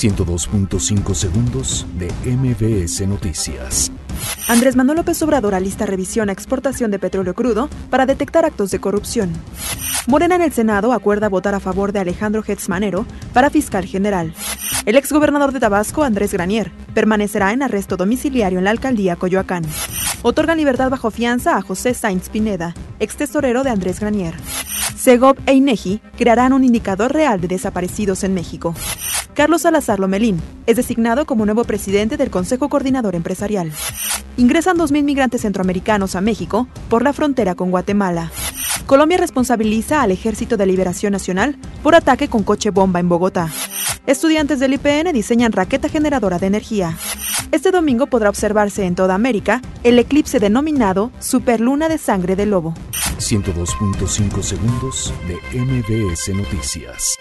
102.5 segundos de MBS Noticias. Andrés Manuel López Obrador alista revisión a exportación de petróleo crudo para detectar actos de corrupción. Morena en el Senado acuerda votar a favor de Alejandro Manero para fiscal general. El exgobernador de Tabasco, Andrés Granier, permanecerá en arresto domiciliario en la alcaldía Coyoacán. Otorgan libertad bajo fianza a José Sainz Pineda, ex tesorero de Andrés Granier. Segov e INEGI crearán un indicador real de desaparecidos en México. Carlos Salazar Lomelín es designado como nuevo presidente del Consejo Coordinador Empresarial. Ingresan 2.000 migrantes centroamericanos a México por la frontera con Guatemala. Colombia responsabiliza al Ejército de Liberación Nacional por ataque con coche bomba en Bogotá. Estudiantes del IPN diseñan raqueta generadora de energía. Este domingo podrá observarse en toda América el eclipse denominado Superluna de Sangre de Lobo. 102.5 segundos de MBS Noticias.